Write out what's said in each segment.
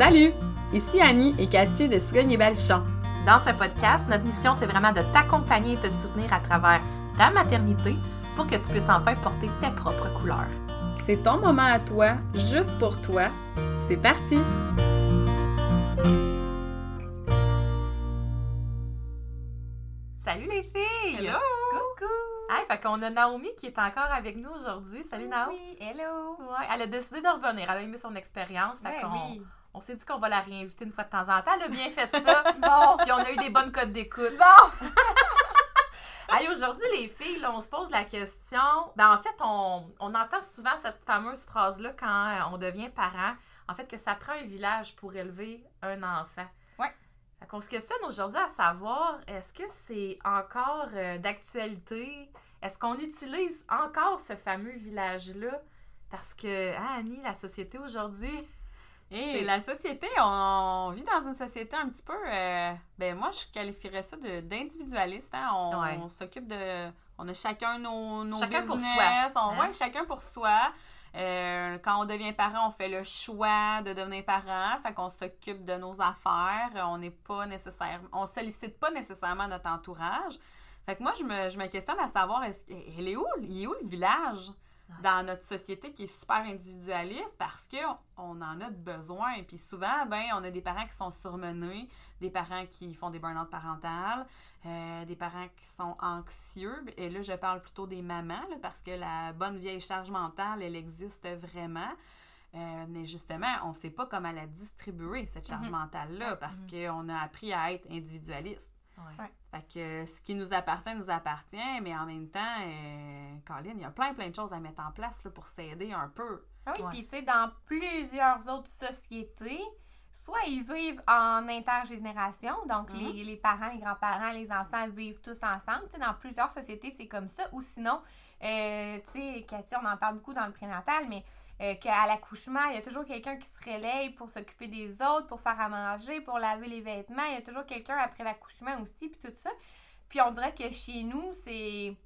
Salut! Ici Annie et Cathy de Cigogne et Balichon. Dans ce podcast, notre mission, c'est vraiment de t'accompagner et te soutenir à travers ta maternité pour que tu puisses enfin porter tes propres couleurs. C'est ton moment à toi, juste pour toi. C'est parti! Salut les filles! Hello! Coucou! Hey, fait qu'on a Naomi qui est encore avec nous aujourd'hui. Salut Naomi! Oui, hello! Ouais, elle a décidé de revenir. Elle a aimé son expérience. Fait Ben qu'on oui. On s'est dit qu'on va la réinviter une fois de temps en temps. Elle a bien fait ça. Bon! Puis on a eu des bonnes codes d'écoute. Bon! Hey, aujourd'hui, les filles, là, on se pose la question. Ben, en fait, on, on entend souvent cette fameuse phrase-là quand euh, on devient parent. En fait, que ça prend un village pour élever un enfant. Fait qu'on se questionne aujourd'hui à savoir, est-ce que c'est encore euh, d'actualité? Est-ce qu'on utilise encore ce fameux village-là? Parce que, ah, Annie, la société aujourd'hui, Et la société, on vit dans une société un petit peu. euh, ben moi, je qualifierais ça d'individualiste. Hein? On, Ouais. s'occupe de. On a chacun nos, nos Chacun pour soi, On, hein? ouais, chacun pour soi. Euh, quand on devient parent, on fait le choix de devenir parent. Fait qu'on s'occupe de nos affaires. On n'est pas nécessairement. On sollicite pas nécessairement notre entourage. Fait que moi, je me, je me questionne à savoir, est-ce, elle est où? Il est où le village? Dans notre société qui est super individualiste parce qu'on on en a besoin. Et puis souvent, ben, on a des parents qui sont surmenés, des parents qui font des burn-out parentales, euh, des parents qui sont anxieux. Et là, je parle plutôt des mamans là, parce que la bonne vieille charge mentale, elle existe vraiment. Euh, mais justement, on ne sait pas comment la distribuer, cette charge Mhm. mentale-là, parce qu'on a appris à être individualiste. Ouais. Ouais. Fait que euh, ce qui nous appartient, nous appartient, mais en même temps, euh, Colin, il y a plein, plein de choses à mettre en place là, pour s'aider un peu. Ah oui, puis tu sais, dans plusieurs autres sociétés, soit ils vivent en intergénération, donc Mhm. les, les parents, les grands-parents, les enfants vivent tous ensemble. Tu sais, dans plusieurs sociétés, c'est comme ça. Ou sinon, euh, tu sais, Cathy, on en parle beaucoup dans le prénatal, mais euh, qu'à l'accouchement, il y a toujours quelqu'un qui se relaye pour s'occuper des autres, pour faire à manger, pour laver les vêtements. Il y a toujours quelqu'un après l'accouchement aussi, puis tout ça. Puis on dirait que chez nous, c'est.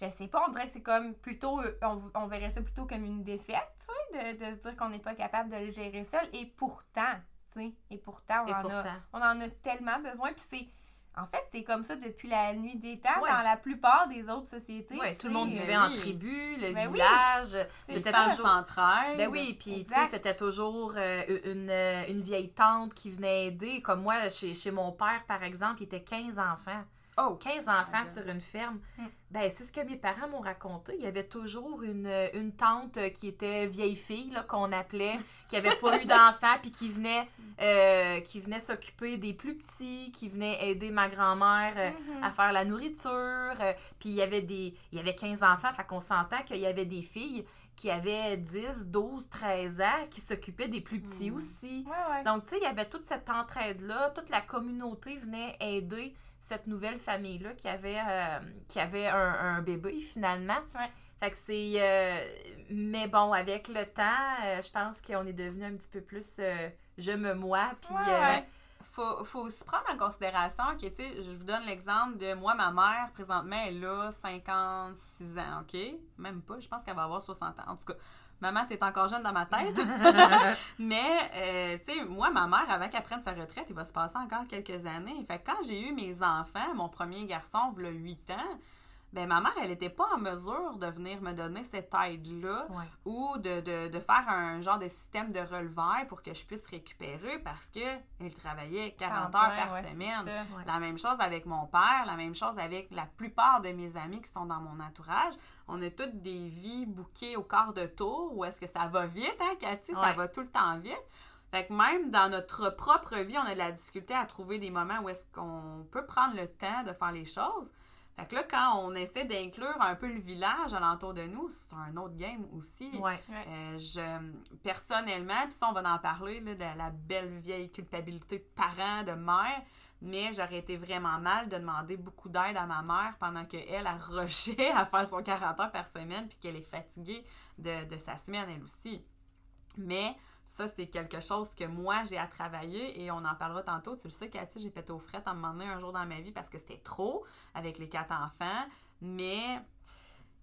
Je sais pas, on dirait que c'est comme plutôt. On, on verrait ça plutôt comme une défaite, tu sais, de, de se dire qu'on n'est pas capable de le gérer seul. Et pourtant, tu sais, et pourtant, on, Et en, A, on en a tellement besoin. Puis c'est. En fait, c'est comme ça depuis la nuit des temps Ouais. dans la plupart des autres sociétés. Ouais, tout le monde vivait ben en oui. tribu, le Ben oui. village. C'est C'était ça. toujours- s'entraide. Ben oui, puis c'était toujours euh, une, euh, une vieille tante qui venait aider. Comme moi, chez, chez mon père, par exemple, il était 15 enfants. Oh! 15 enfants sur une ferme. Mm. Ben, c'est ce que mes parents m'ont raconté. Il y avait toujours une, une tante euh, qui était vieille fille, qu'on appelait, qui avait pas eu d'enfants, puis qui venait, euh, qui venait s'occuper des plus petits, qui venait aider ma grand-mère euh, Mhm. à faire la nourriture. euh, puis il y avait des il y avait 15 enfants, fait qu'on s'entend qu'il y avait des filles qui avaient 10, 12, 13 ans qui s'occupaient des plus petits Mhm. aussi. Ouais, ouais. Donc, tu sais, il y avait toute cette entraide-là, toute la communauté venait aider cette nouvelle famille-là qui avait, euh, qui avait un, un bébé finalement. Ouais. Fait que c'est. euh, mais bon, avec le temps, euh, je pense qu'on est devenu un petit peu plus je me moi. Puis. Ouais, ouais. Faut, faut aussi prendre en considération que, tu sais, je vous donne l'exemple de moi, ma mère, présentement, elle a 56 ans, OK? Même pas, je pense qu'elle va avoir 60 ans. En tout cas, maman, t'es encore jeune dans ma tête. Mais, euh, tu sais, moi, ma mère, avant qu'elle prenne sa retraite, il va se passer encore quelques années. Fait que quand j'ai eu mes enfants, mon premier garçon, il a 8 ans, ben ma mère, elle n'était pas en mesure de venir me donner cette aide-là Ouais. ou de, de, de faire un genre de système de releveur pour que je puisse récupérer parce que elle travaillait 40 heures par Ouais, semaine. ça. Ouais. La même chose avec mon père, la même chose avec la plupart de mes amis qui sont dans mon entourage. On a toutes des vies bouquées au quart de tour où est-ce que ça va vite, hein, Cathy? Ça va tout le temps vite. Fait que même dans notre propre vie, on a de la difficulté à trouver des moments où est-ce qu'on peut prendre le temps de faire les choses. Fait que là, quand on essaie d'inclure un peu le village alentour de nous, c'est un autre game aussi. Ouais. Euh, je, personnellement, puis ça, on va en parler, là, de la belle vieille culpabilité de parent, de mère, mais j'aurais été vraiment mal de demander beaucoup d'aide à ma mère pendant qu'elle a rushé à faire son 40 heures par semaine, puis qu'elle est fatiguée de, de sa semaine, elle aussi. Mais ça, c'est quelque chose que moi, j'ai à travailler et on en parlera tantôt. Tu le sais, Cathy, j'ai pété aux frettes à un moment donné un jour dans ma vie parce que c'était trop avec les quatre enfants. Mais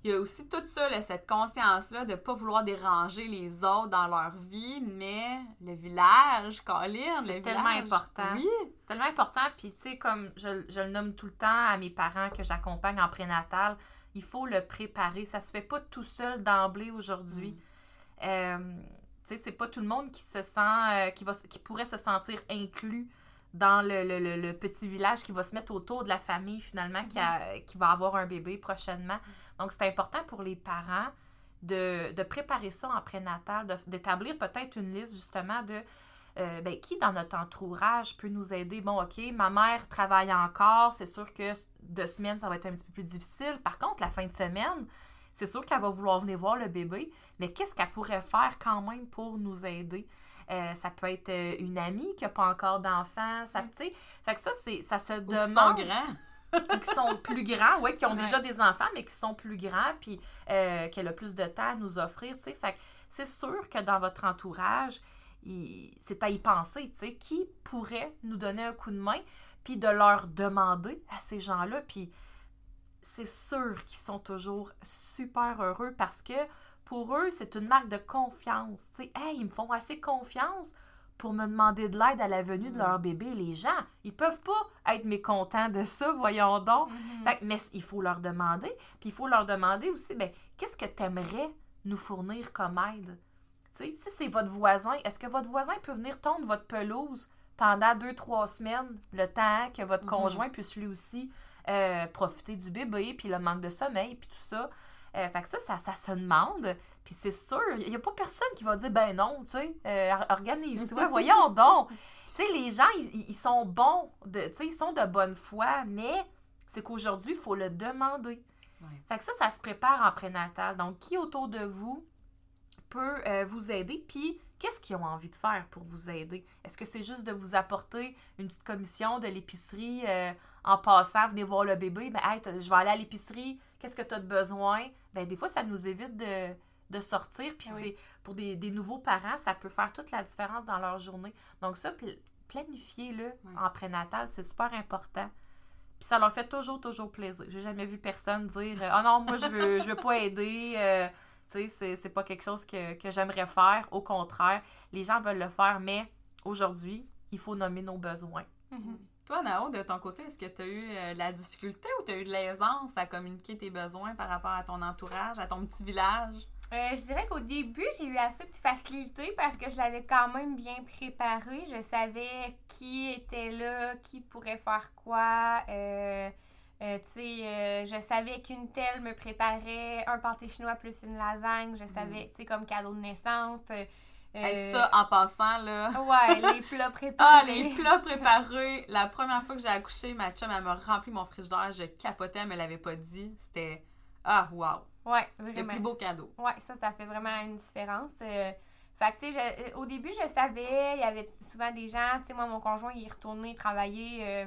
il y a aussi tout ça, là, cette conscience-là de ne pas vouloir déranger les autres dans leur vie, mais le village, Colin, le village. tellement important. Oui. C'est tellement important. Puis, tu sais, comme je, je le nomme tout le temps à mes parents que j'accompagne en prénatal, il faut le préparer. Ça se fait pas tout seul d'emblée aujourd'hui. Euh, tu sais, c'est pas tout le monde qui se sent, euh, qui, va, s- qui pourrait se sentir inclus dans le, le- le- le petit village qui va se mettre autour de la famille finalement qui, a- qui va avoir un bébé prochainement. Donc, c'est important pour les parents de, de préparer ça en prénatal, d'établir peut-être une liste justement de euh, ben, qui dans notre entourage peut nous aider? Bon, OK, ma mère travaille encore, c'est sûr que de semaine, ça va être un petit peu plus difficile. Par contre, la fin de semaine, c'est sûr qu'elle va vouloir venir voir le bébé, mais qu'est-ce qu'elle pourrait faire quand même pour nous aider? Euh, ça peut être euh, une amie qui n'a pas encore d'enfant, ça, tu sais. Fait que ça, c'est, ça se Ou qui sont demande grands. qui sont plus grands, ouais, qui ont Ouais. déjà des enfants, mais qui sont plus grands, puis euh, qu'elle a plus de temps à nous offrir, tu sais. Fait que c'est sûr que dans votre entourage, il- c'est à y penser, tu sais. Qui pourrait nous donner un coup de main, puis de leur demander à ces gens-là, puis c'est sûr qu'ils sont toujours super heureux parce que pour eux, c'est une marque de confiance. Tu sais, hey, ils me font assez confiance pour me demander de l'aide à la venue de leur bébé. Les gens, ils peuvent pas être mécontents de ça, voyons donc. Fait que- mais il faut leur demander. Puis il faut leur demander aussi, ben, qu'est-ce que tu aimerais nous fournir comme aide? Si c'est votre voisin, est-ce que votre voisin peut venir tondre votre pelouse pendant deux, trois semaines, le temps que votre Mhm. conjoint puisse lui aussi euh, profiter du bébé, puis le manque de sommeil, puis tout ça. Euh, fait que ça, ça, ça se demande. Puis c'est sûr, il n'y a pas personne qui va dire, ben non, tu sais, euh, or- organise-toi, voyons donc. Tu sais, les gens, ils, ils sont bons, tu sais, ils sont de bonne foi, mais c'est qu'aujourd'hui, il faut le demander. Ouais. Fait que ça, ça se prépare en prénatal. Donc, qui autour de vous peut euh, vous aider? Puis, qu'est-ce qu'ils ont envie de faire pour vous aider? Est-ce que c'est juste de vous apporter une petite commission de l'épicerie en passant, venez voir le bébé? Ben, hey, je vais aller à l'épicerie, qu'est-ce que tu as de besoin? Ben, des fois, ça nous évite de, de sortir. Puis, Oui. c'est pour des, des nouveaux parents, ça peut faire toute la différence dans leur journée. Donc, ça, pl- planifiez-le en prénatal, c'est super important. Puis ça leur fait toujours, toujours plaisir. J'ai jamais vu personne dire Ah non, moi je veux, je veux pas aider. euh, tu sais, c'est- c'est pas quelque chose que, que j'aimerais faire. Au contraire, les gens veulent le faire, mais aujourd'hui, il faut nommer nos besoins. Mhm. Toi, Nao, de ton côté, est-ce que tu as eu euh, la difficulté ou tu as eu de l'aisance à communiquer tes besoins par rapport à ton entourage, à ton petit village? Euh, je dirais qu'au début, j'ai eu assez de facilité parce que je l'avais quand même bien préparé. Je savais qui était là, qui pourrait faire quoi. Euh, euh, tu sais, je savais qu'une telle me préparait un pâté chinois plus une lasagne. Je savais, tu sais, comme cadeau de naissance. Euh, Hey, ça, en passant, là. Ouais, les plats Ah, préparés. les plats préparés. La première fois que j'ai accouché, ma chum, elle m'a rempli mon frigidaire. Je capotais, elle me l'avait pas dit. C'était. Ah, wow. Ouais, Le vraiment. plus beau cadeau. Ouais, ça, ça fait vraiment une différence. Euh, fait que, tu sais, au début, je savais, il y avait souvent des gens, tu sais, moi, mon conjoint, il est retourné travailler euh,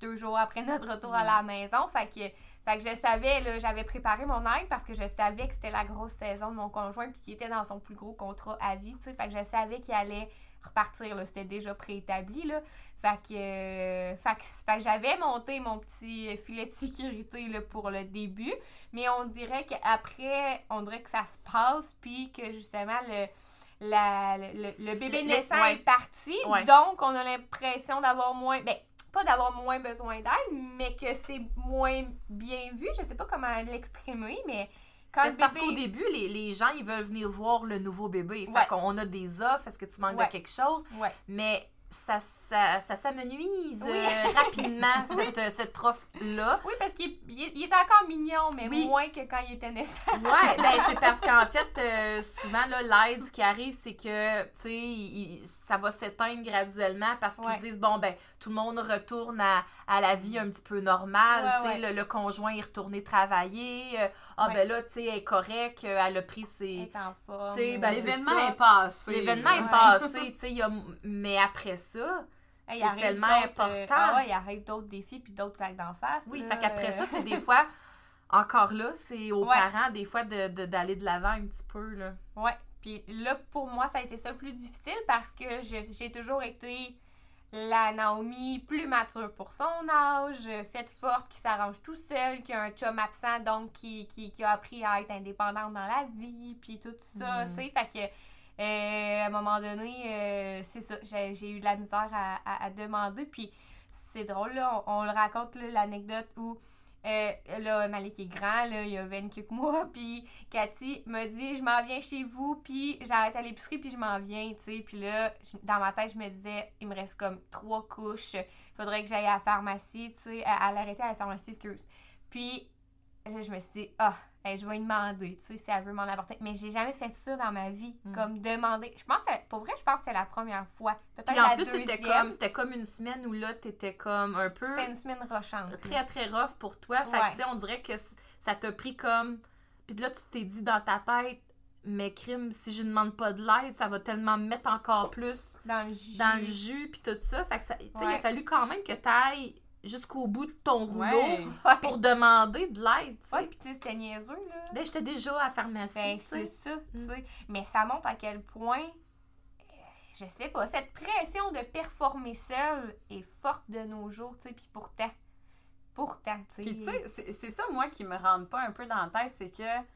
deux jours après notre retour à la maison. Fait que, fait que je savais, là, j'avais préparé mon aide parce que je savais que c'était la grosse saison de mon conjoint puis qu'il était dans son plus gros contrat à vie, tu sais. Fait que je savais qu'il allait repartir, là. C'était déjà préétabli, là. Fait que, euh, fait que, fait que j'avais monté mon petit filet de sécurité, là, pour le début. Mais on dirait qu'après, on dirait que ça se passe, puis que justement, le, la, le, le bébé Le- naissant ouais. est parti. Ouais. Donc, on a l'impression d'avoir moins. Ben, pas d'avoir moins besoin d'aide, mais que c'est moins bien vu. Je sais pas comment l'exprimer, mais quand parce bébé- qu'au début, les, les gens, ils veulent venir voir le nouveau bébé. Fait Ouais. qu'on a des offres, est-ce que tu manques Ouais. de quelque chose? Ouais. Mais ça, ça, ça s'amenuise Oui. euh, rapidement, cette, euh, cette offre-là. Oui, parce qu'il il est- il est encore mignon, mais Oui. moins que quand il était naissant. Ouais, ben c'est parce qu'en fait, euh, souvent, là, l'aide, ce qui arrive, c'est que, tu sais, il- il- ça va s'éteindre graduellement parce qu'ils se disent, bon, ben, tout le monde retourne à, à la vie un petit peu normale, Ouais, tu sais, ouais. le, le conjoint est retourné travailler, euh, ah, Ouais. ben là, tu sais, elle est correcte, euh, elle a pris Il ses... est en forme. Tu sais, ben, c'est L'événement ça. est passé. L'événement là. est Ouais. passé, tu sais, il y a... mais après ça, Hey, c'est arrive tellement d'autres, euh, important. ah ouais, il arrive d'autres défis puis d'autres claques d'en face. oui, là, fait qu'après euh, ça, c'est des fois, encore là, c'est aux Ouais. parents, des fois, de de- d'aller de l'avant un petit peu, là. Ouais. Puis là, pour moi, ça a été ça le plus difficile parce que je- j'ai toujours été la Naomi plus mature pour son âge, faite forte, qui s'arrange tout seul, qui a un chum absent, donc qui, qui, qui a appris à être indépendante dans la vie, puis tout ça, Mhm. tu sais. Fait que, euh, à un moment donné, euh, c'est ça, j'ai eu de la misère à, à- à demander, puis c'est drôle, là, on, on le raconte, là, l'anecdote où. Euh, là, Malik est grand, là, il a 20 quelques mois, puis Cathy me dit je m'en viens chez vous, puis j'arrête à l'épicerie, puis je m'en viens, tu sais. Puis là, dans ma tête, je me disais il me reste comme trois couches, faudrait que j'aille à la pharmacie, tu sais, à, à l'arrêter à la pharmacie, excuse. Puis là, je me suis dit ah, hey, je vais lui demander, tu sais, si elle veut m'en apporter. Mais j'ai jamais fait ça dans ma vie, Mm. comme demander. Je pense que, pour vrai, je pense que c'était la première fois. Peut-être Puis en la plus, c'était comme, c'était comme une semaine où là, t'étais comme un peu C'était une semaine rochante. très, très rough pour toi. Fait Ouais. que, tu sais, on dirait que ça t'a pris comme. Puis là, tu t'es dit dans ta tête, mais crime, si je ne demande pas de l'aide, ça va tellement me mettre encore plus Dans le jus. dans le jus, puis tout ça. Fait que, ça, tu sais, il a Ouais. fallu quand même que t'ailles jusqu'au bout de ton rouleau Ouais. Ouais. pour demander de l'aide. Ouais, puis tu sais, c'était niaiseux, là. Là, j'étais déjà à la pharmacie, Ben, c'est ça, tu sais. Mais ça montre à quel point, euh, je sais pas, cette pression de performer seule est forte de nos jours, tu sais. Puis pourtant, pourtant, tu sais. Puis, tu sais, c'est- ça, moi, qui me rentre pas un peu dans la tête, c'est que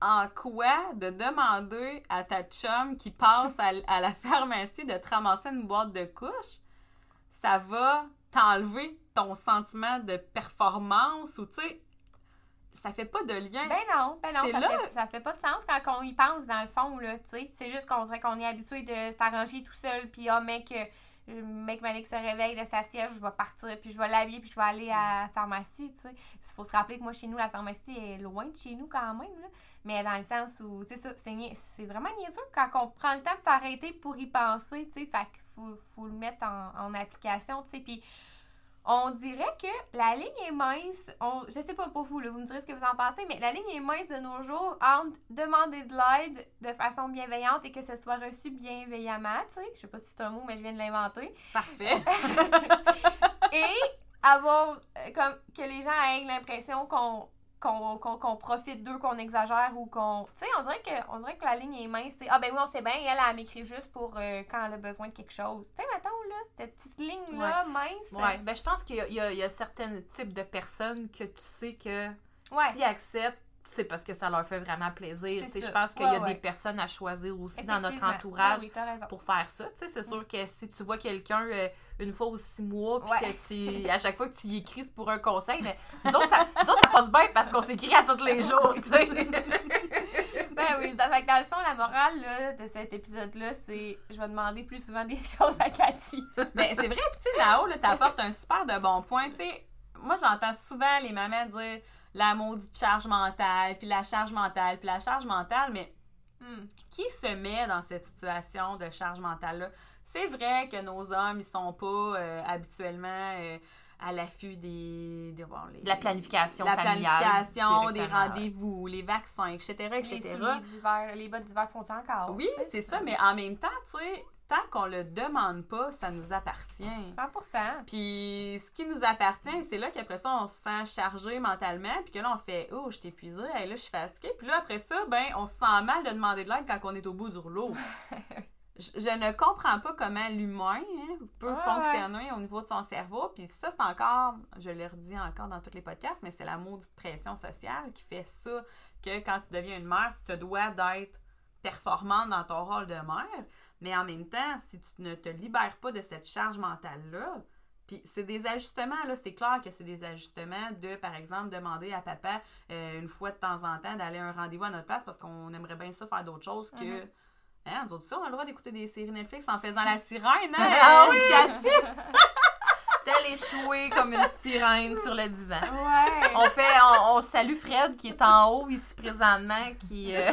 en quoi de demander à ta chum qui passe à, à la pharmacie de te ramasser une boîte de couches, ça va t'enlever ton sentiment de performance ou, tu sais, ça fait pas de lien. Ben non, ben non, ça là- fait, ça fait pas de sens quand on y pense dans le fond, là, tu sais. C'est juste qu'on dirait qu'on est habitué de s'arranger tout seul, puis ah, mec, euh, mec Malik se réveille de sa siège, je vais partir, puis je vais l'habiller, puis je vais aller à la pharmacie, tu sais. Il faut se rappeler que moi, chez nous, la pharmacie est loin de chez nous quand même, là. Mais dans le sens où, c'est ça, c'est vraiment niaiseux quand on prend le temps de s'arrêter pour y penser, tu sais. Fait qu'il faut, faut le mettre en, en application, tu sais. Puis on dirait que la ligne est mince. On, je sais pas pour vous, là, vous me direz ce que vous en pensez, mais la ligne est mince de nos jours entre demander de l'aide de façon bienveillante et que ce soit reçu bienveillamment, tu sais. Je sais pas si c'est un mot, mais je viens de l'inventer. Parfait. Et avoir euh, comme que les gens aient l'impression qu'on qu'on profite d'eux, qu'on exagère ou qu'on. Tu sais, on, dirait que- on dirait que la ligne est mince. C'est Ah, ben oui, on sait bien, elle, elle m'écrit juste pour euh, quand elle a besoin de quelque chose. Tu sais, mettons, là, cette petite ligne-là, mince. Ouais, ben je pense qu'il y a, y y certains types de personnes que tu sais que Ouais. s'ils acceptent, c'est parce que ça leur fait vraiment plaisir. Tu sais. Je pense qu'il Ouais, y a ouais. des personnes à choisir aussi dans notre entourage Ben oui, raison. pour faire ça. Tu sais, c'est sûr que si tu vois quelqu'un euh, une fois ou six mois, puis Ouais. que tu, à chaque fois que tu y écris, c'est pour un conseil, mais nous autres, ça, nous autres, ça passe bien parce qu'on s'écrit à tous les jours, tu sais. Ben oui, dans, fait que dans le fond, la morale là, de cet épisode-là, c'est je vais demander plus souvent des choses à Cathy. Mais c'est vrai, puis tu sais, Nao, t'apportes un super de bon point. Tu sais, moi, j'entends souvent les mamans dire la maudite charge mentale, puis la charge mentale, puis la charge mentale, mais Hmm. qui se met dans cette situation de charge mentale-là? C'est vrai que nos hommes, ils sont pas euh, habituellement euh, à l'affût des, des- bon, les- De la planification la familiale planification, des rendez-vous, les vaccins, etc., Les etc. d'hiver, les bottes d'hiver font encore? Oui, c'est ça, mais en même temps, tu sais, tant qu'on le demande pas, ça nous appartient. 100%. Puis ce qui nous appartient, c'est là qu'après ça, on se sent chargé mentalement, puis que là, on fait Oh, je suis épuisée, hey, là, je suis fatiguée. Puis là, après ça, ben, on se sent mal de demander de l'aide quand on est au bout du rouleau. je, je ne comprends pas comment l'humain hein, peut Ouais, fonctionner au niveau de son cerveau. Puis ça, c'est encore, je le redis encore dans tous les podcasts, mais c'est la maudite pression sociale qui fait ça, que quand tu deviens une mère, tu te dois d'être performante dans ton rôle de mère. Mais en même temps, si tu ne te libères pas de cette charge mentale-là, puis c'est des ajustements, là, c'est clair que c'est des ajustements de, par exemple, demander à papa euh, une fois de temps en temps d'aller à un rendez-vous à notre place parce qu'on aimerait bien ça faire d'autres choses que... Mhm. Hein, nous autres, ça, on a le droit d'écouter des séries Netflix en faisant la sirène, hein? Ah oui! Cathy? Telle échouée comme une sirène sur le divan. Ouais. On fait, on, on salue Fred qui est en haut ici présentement, qui, euh,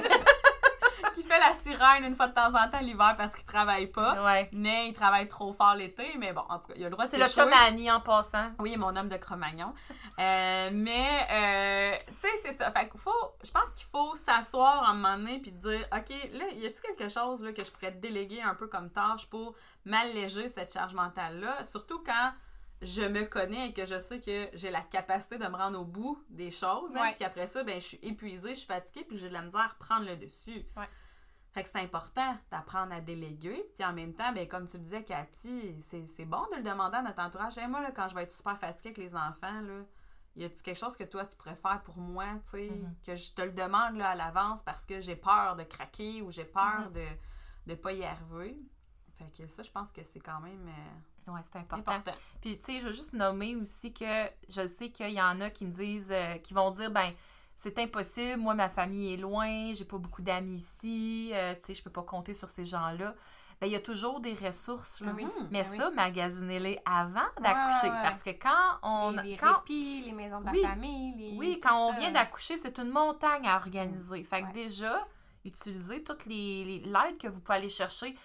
la sirène une fois de temps en temps l'hiver parce qu'il travaille pas. ouais. Mais il travaille trop fort l'été, mais bon, en tout cas, il a le droit de C'est le Annie en passant. Oui, mon homme de Cro-Magnon. Euh, mais, euh, tu sais, c'est ça. Fait qu'il faut, je pense qu'il faut s'asseoir à un moment donné puis dire, OK, là, y a-t-il quelque chose là, que je pourrais déléguer un peu comme tâche pour m'alléger cette charge mentale-là? Surtout quand je me connais et que je sais que j'ai la capacité de me rendre au bout des choses. hein, Ouais. puis qu'après ça, ben, je suis épuisée, je suis fatiguée puis j'ai de la misère à prendre le dessus. Ouais. Fait que c'est important d'apprendre à déléguer. Puis en même temps, ben, comme tu le disais, Cathy, c'est c'est bon de le demander à notre entourage. Hey, moi, là, quand je vais être super fatiguée avec les enfants, là, y a-tu quelque chose que toi, tu préfères pour moi, tu sais, Mhm. que je te le demande là, à l'avance parce que j'ai peur de craquer ou j'ai peur Mhm. de ne pas y arriver? Fait que ça, je pense que c'est quand même euh, Ouais, c'est important. important. Puis, tu sais, je veux juste nommer aussi que je sais qu'il y en a qui me disent, euh, qui vont dire, ben, c'est impossible, moi, ma famille est loin, j'ai pas beaucoup d'amis ici, euh, tu sais, je peux pas compter sur ces gens-là. Ben, il y a toujours des ressources, là. Mhm. Mais Ben oui. ça, magasinez-les avant d'accoucher. ouais, ouais. Parce que quand on. les, les quand, répits, les maisons de la Oui. famille. Les, oui, quand on ça. vient d'accoucher, c'est une montagne à organiser. Fait que Ouais. déjà, utilisez toute les, les- l'aide que vous pouvez aller chercher.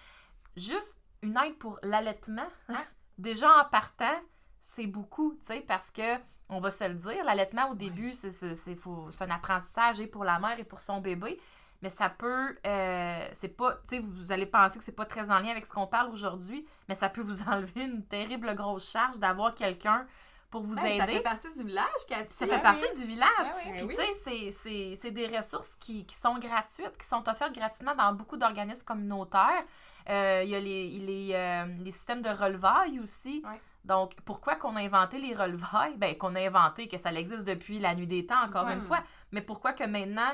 Juste une aide pour l'allaitement. déjà en partant, c'est beaucoup, tu sais, parce que on va se le dire, l'allaitement au début, c'est, c'est, un apprentissage et pour la mère et pour son bébé. Mais ça peut, euh, c'est pas, tu sais, vous allez penser que c'est pas très en lien avec ce qu'on parle aujourd'hui, mais ça peut vous enlever une terrible grosse charge d'avoir quelqu'un pour vous Ben, ça aider. fait partie du village, Cathy. Ça hein? fait partie du village. Ah oui. Puis, oui. tu sais, c'est- des ressources qui, qui sont gratuites, qui sont offertes gratuitement dans beaucoup d'organismes communautaires. Euh, Il y a les, les, euh, les systèmes de relevailles aussi. Ouais. Donc, pourquoi qu'on a inventé les relevailles? Ben, qu'on a inventé, que ça existe depuis la nuit des temps, encore Ouais. une fois. Mais pourquoi que maintenant,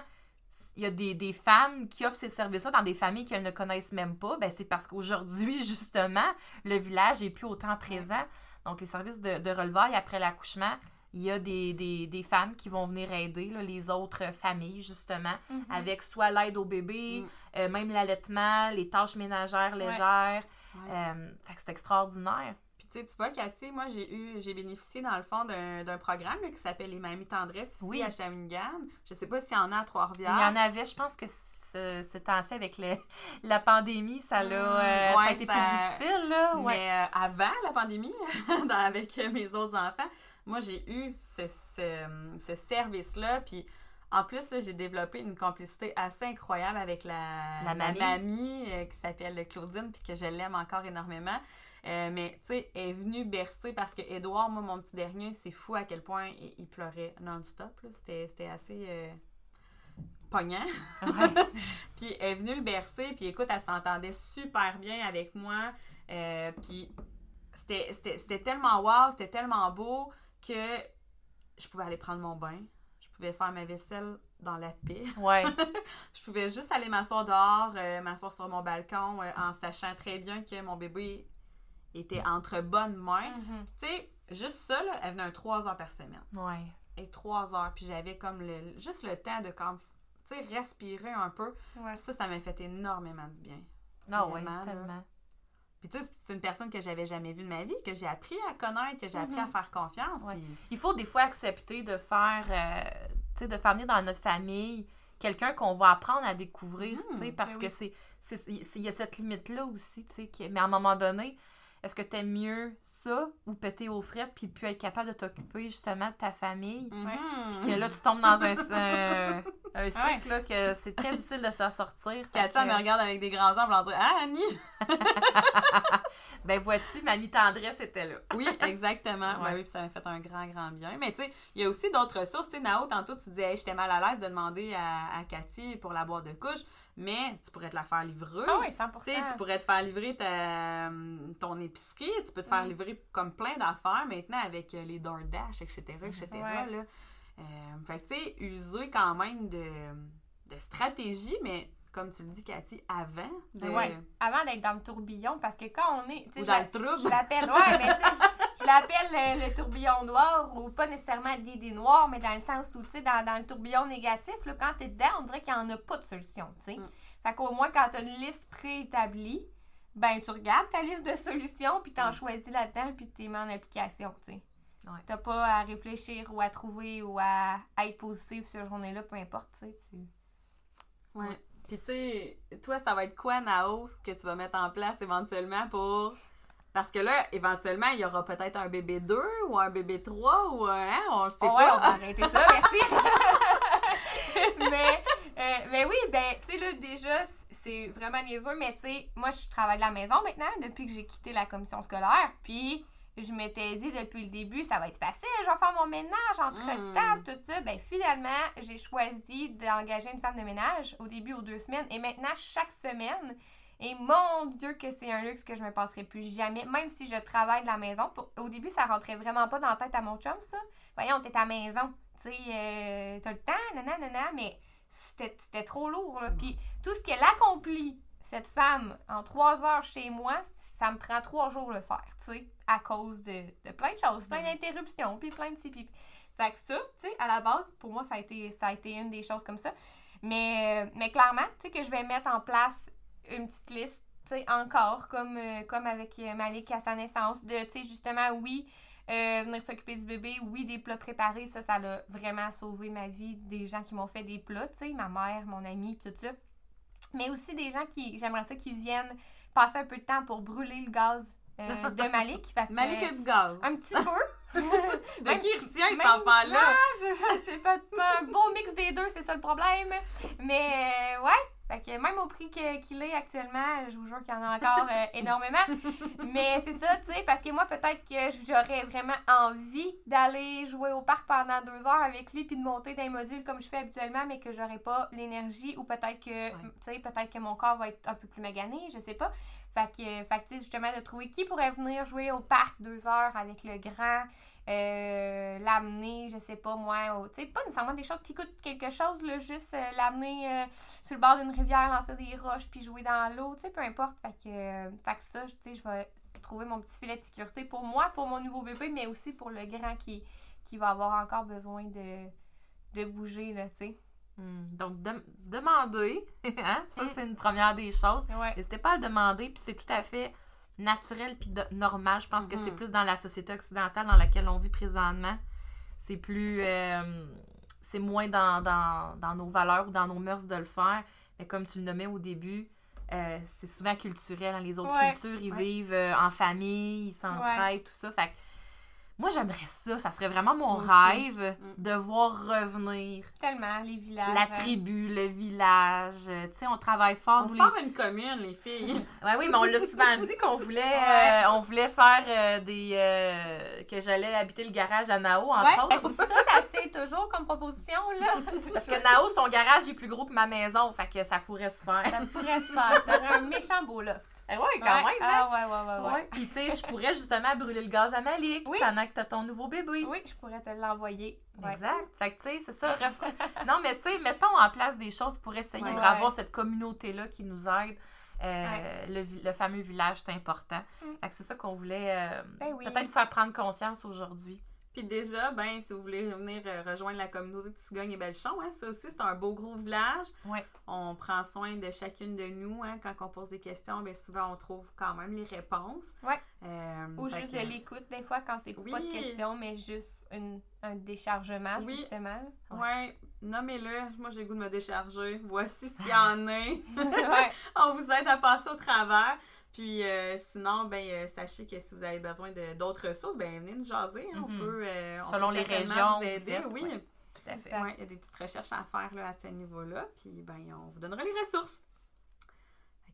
il y a des, des femmes qui offrent ces services-là dans des familles qu'elles ne connaissent même pas? Ben, c'est parce qu'aujourd'hui, justement, le village est plus autant présent. Donc, les services de, de relevailles après l'accouchement, il y a des, des, des femmes qui vont venir aider là, les autres familles, justement, Mhm. avec soit l'aide au bébé, Mm. euh, même l'allaitement, les tâches ménagères légères. Ouais. Euh, fait que c'est extraordinaire. Tu sais, tu vois, Cathy, moi j'ai eu, j'ai bénéficié dans le fond d'un programme là, qui s'appelle Les Mamies Tendresse ici Oui. à Shawinigan. Je sais pas s'il y en a à Trois-Rivières. Il y en avait, je pense que ce, ce temps-ci, avec le- la pandémie, ça, l'a, Mm, euh, ça a été ça- plus difficile. Là. Ouais. Mais euh, avant la pandémie, dans- avec mes autres enfants, moi j'ai eu ce, ce- ce service-là. Puis en plus, j'ai développé une complicité assez incroyable avec la, La mamie. mamie, euh, qui s'appelle Claudine, puis que je l'aime encore énormément. Euh, mais tu sais, elle est venue bercer parce que Edouard, moi, mon petit dernier, c'est fou à quel point il, il pleurait non-stop. C'était assez euh, pognant. Ouais. Puis elle est venue le bercer, puis écoute, elle s'entendait super bien avec moi. Euh, puis c'était- tellement wow, c'était tellement beau que je pouvais aller prendre mon bain. Je pouvais faire ma vaisselle dans la paix. ouais. Je pouvais juste aller m'asseoir dehors, euh, m'asseoir sur mon balcon euh, en sachant très bien que mon bébé était entre bonnes mains. Mhm. Tu sais, juste ça, là, elle venait un 3 heures par semaine. ouais. Et 3 heures. Puis j'avais comme le, juste le temps de comme, tu sais, respirer un peu. Ouais. Ça, ça m'a fait énormément de bien. Non, ouais, Vraiment, là. tellement. Puis tu sais, c'est une personne que j'avais jamais vue de ma vie, que j'ai appris à connaître, que j'ai appris à Mhm. faire confiance. Ouais. Puis Il faut des fois accepter de faire, euh, tu sais, de faire venir dans notre famille quelqu'un qu'on va apprendre à découvrir, Mhm, tu sais, parce ben que c'est, c'est, c'est- il y a cette limite-là aussi, tu sais, mais à un moment donné, est-ce que t'aimes mieux ça ou péter aux frettes puis puis être capable de t'occuper justement de ta famille? Mhm. Que là, tu tombes dans un, un, un cycle Ouais. là, que c'est très difficile de s'en sortir. Cathy, elle que- me regarde avec des grands yeux en dire Ah, Annie ben vois-tu, mamie tendresse était là. Oui, exactement. Ouais. Ben oui, puis ça m'a fait un grand, grand bien. Mais tu sais, il y a aussi d'autres ressources. Tu sais, Nao, tantôt, tu disais, hey, j'étais mal à l'aise de demander à, à Cathy pour la boîte de couche, mais tu pourrais te la faire livrer. Ah oui, 100%. Tu sais, tu pourrais te faire livrer ta, ton épicerie, tu peux te faire Mm. livrer comme plein d'affaires maintenant avec euh, les DoorDash, etc., etc., Ouais. là. Euh, fait que, tu sais, user quand même de, de stratégie, mais comme tu le dis, Cathy, avant de... Ouais. Avant d'être dans le tourbillon, parce que quand on est. Ou je dans le trouble. Je l'appelle, ouais, mais tu sais, je, je l'appelle le, le tourbillon noir ou pas nécessairement des noirs, mais dans le sens où, tu sais, dans, dans le tourbillon négatif, là, quand t'es dedans, on dirait qu'il n'y en a pas de solution, tu sais. Mm. Fait qu'au moins, quand t'as une liste préétablie, ben, tu regardes ta liste de solutions, puis t'en Mm. choisis là-dedans, puis t'es mis en application, tu sais. Ouais. T'as pas à réfléchir ou à trouver ou à, à être positif cette journée-là, peu importe, tu sais. Tu... Ouais. Puis tu sais, toi, ça va être quoi, Nao, que tu vas mettre en place éventuellement pour... Parce que là, éventuellement, il y aura peut-être un bébé 2 ou un bébé 3 ou... euh, Hein, on le sait Oh ouais, pas. on va arrêter ça, merci. mais, euh, mais oui, ben, tu sais, là, déjà, c'est vraiment niaiseux, mais tu sais, moi, je travaille de la maison maintenant depuis que j'ai quitté la commission scolaire. Puis, je m'étais dit depuis le début, ça va être facile, je vais faire mon ménage entre-temps, Mm. tout ça. Ben, finalement, j'ai choisi d'engager une femme de ménage au début aux deux semaines et maintenant chaque semaine. Et mon Dieu, que c'est un luxe que je me passerai plus jamais, même si je travaille de la maison. Pour- au début, ça rentrait vraiment pas dans la tête à mon chum, ça. Voyons, t'es à la maison, tu sais, euh, t'as le temps, nanana, nanana, mais c'était c'était trop lourd, là. Puis tout ce qu'elle accomplit, cette femme, en trois heures chez moi, ça me prend trois jours le faire, tu sais, à cause de, de plein de choses, plein d'interruptions, puis plein de ci, puis... Fait que ça, tu sais, à la base, pour moi, ça a été, ça a été une des choses comme ça. Mais, mais clairement, tu sais, que je vais mettre en place une petite liste, tu sais, encore, comme, euh, comme avec euh, Malik à sa naissance, de, tu sais, justement, oui, euh, venir s'occuper du bébé, oui, des plats préparés, ça, ça l'a vraiment sauvé ma vie, des gens qui m'ont fait des plats, tu sais, ma mère, mon ami, tout ça. Mais aussi des gens qui, j'aimerais ça, qui viennent passer un peu de temps pour brûler le gaz euh, de Malik, parce que... Malik a du gaz. Un petit peu. De Même- qui il retient cet enfant-là? Je- j'ai pas, pas un bon mix des deux, c'est ça le problème. Mais euh, ouais, fait que même au prix qu'il est actuellement, je vous jure qu'il y en a encore euh, énormément. Mais c'est ça, tu sais, parce que moi, peut-être que j'aurais vraiment envie d'aller jouer au parc pendant deux heures avec lui puis de monter d'un module comme je fais habituellement, mais que j'aurais pas l'énergie ou peut-être que, tu sais, peut-être que mon corps va être un peu plus magané, je sais pas. Fait que, fait que, justement, de trouver qui pourrait venir jouer au parc deux heures avec le grand, euh, l'amener, je sais pas moi, tu sais, pas nécessairement des choses qui coûtent quelque chose, là, juste euh, l'amener euh, sur le bord d'une rivière, lancer des roches, puis jouer dans l'eau, tu sais, peu importe. Fait que, fait que ça, tu sais, je vais trouver mon petit filet de sécurité pour moi, pour mon nouveau bébé, mais aussi pour le grand qui, qui va avoir encore besoin de, de bouger, là, tu sais. Hmm, Donc, dem- demander, hein, ça Mm. c'est une première des choses. Ouais. N'hésitez pas à le demander, puis c'est tout à fait naturel puis normal. Je pense que c'est plus dans la société occidentale dans laquelle on vit présentement. C'est plus... euh, c'est moins dans, dans, dans nos valeurs ou dans nos mœurs de le faire. Mais comme tu le nommais au début, euh, c'est souvent culturel. hein. Les autres Ouais. cultures, ils Ouais. vivent euh, en famille, ils s'entraident, tout ça. Fait que moi, j'aimerais ça. Ça serait vraiment mon rêve Mm. de voir revenir Tellement, les villages. la hein. tribu, le village. euh, Tu sais, on travaille fort. On se forme une commune, les filles. Ouais, oui, mais on l'a souvent dit qu'on voulait, Ouais. euh, on voulait faire euh, des. euh, que j'allais habiter le garage à Nao, entre Ouais, autres. ben, ça, ça tient toujours comme proposition, là. Parce que Nao, son garage est plus gros que ma maison, fait que ça pourrait se faire. Ça pourrait se faire. T'aurais un méchant beau loft. Eh ouais, quand Ouais. même, hein? Ah, ouais, ouais, ouais, ouais. Puis, tu sais, je pourrais justement brûler le gaz à Malik Oui. pendant que t'as ton nouveau bébé. Oui, je pourrais te l'envoyer. Exact. Fait que, tu sais, c'est ça. ref- non, mais tu sais, mettons en place des choses pour essayer de avoir cette communauté-là qui nous aide. Euh, le, le fameux village, c'est important. Mm. Fait que c'est ça qu'on voulait euh, Ben oui. peut-être faire prendre conscience aujourd'hui. Puis déjà, ben, si vous voulez venir euh, rejoindre la communauté de Cigogne et Belchon, hein, ça aussi, c'est un beau gros village. Ouais. On prend soin de chacune de nous. Hein, quand on pose des questions, bien souvent, on trouve quand même les réponses. Ouais. Euh, Ou juste que- de l'écoute, des fois, quand c'est pas de Oui. questions, mais juste une, un déchargement, Oui. justement. Ouais, nommez-le. Moi, j'ai le goût de me décharger. Voici ce qu'il y en a. on vous aide à passer au travers. Puis euh, sinon, ben euh, sachez que si vous avez besoin de d'autres ressources, ben venez nous jaser. hein. On Mhm. peut euh, on Selon peut les régions vous aider. êtes, oui, ouais. Tout à fait. Ouais, il y a des petites recherches à faire là, à ce niveau-là. Puis ben on vous donnera les ressources.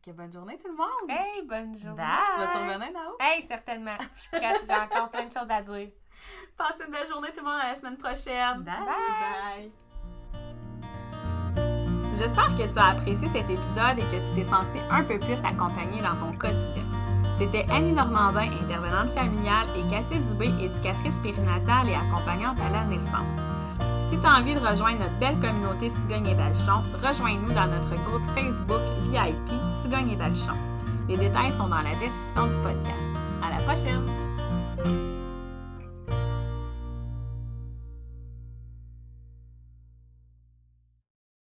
Que bonne journée tout le monde. Hey, bonne journée. Bye! Tu vas te revenir, Nao? Hey, certainement. Je suis prête. J'ai encore plein de choses à dire. Passez une belle journée tout le monde à la semaine prochaine. Bye. Bye. J'espère que tu as apprécié cet épisode et que tu t'es senti un peu plus accompagnée dans ton quotidien. C'était Annie Normandin, intervenante familiale, et Cathy Dubé, éducatrice périnatale et accompagnante à la naissance. Si tu as envie de rejoindre notre belle communauté Cigogne et Balchon, rejoins-nous dans notre groupe Facebook VIP Cigogne et Balchon. Les détails sont dans la description du podcast. À la prochaine!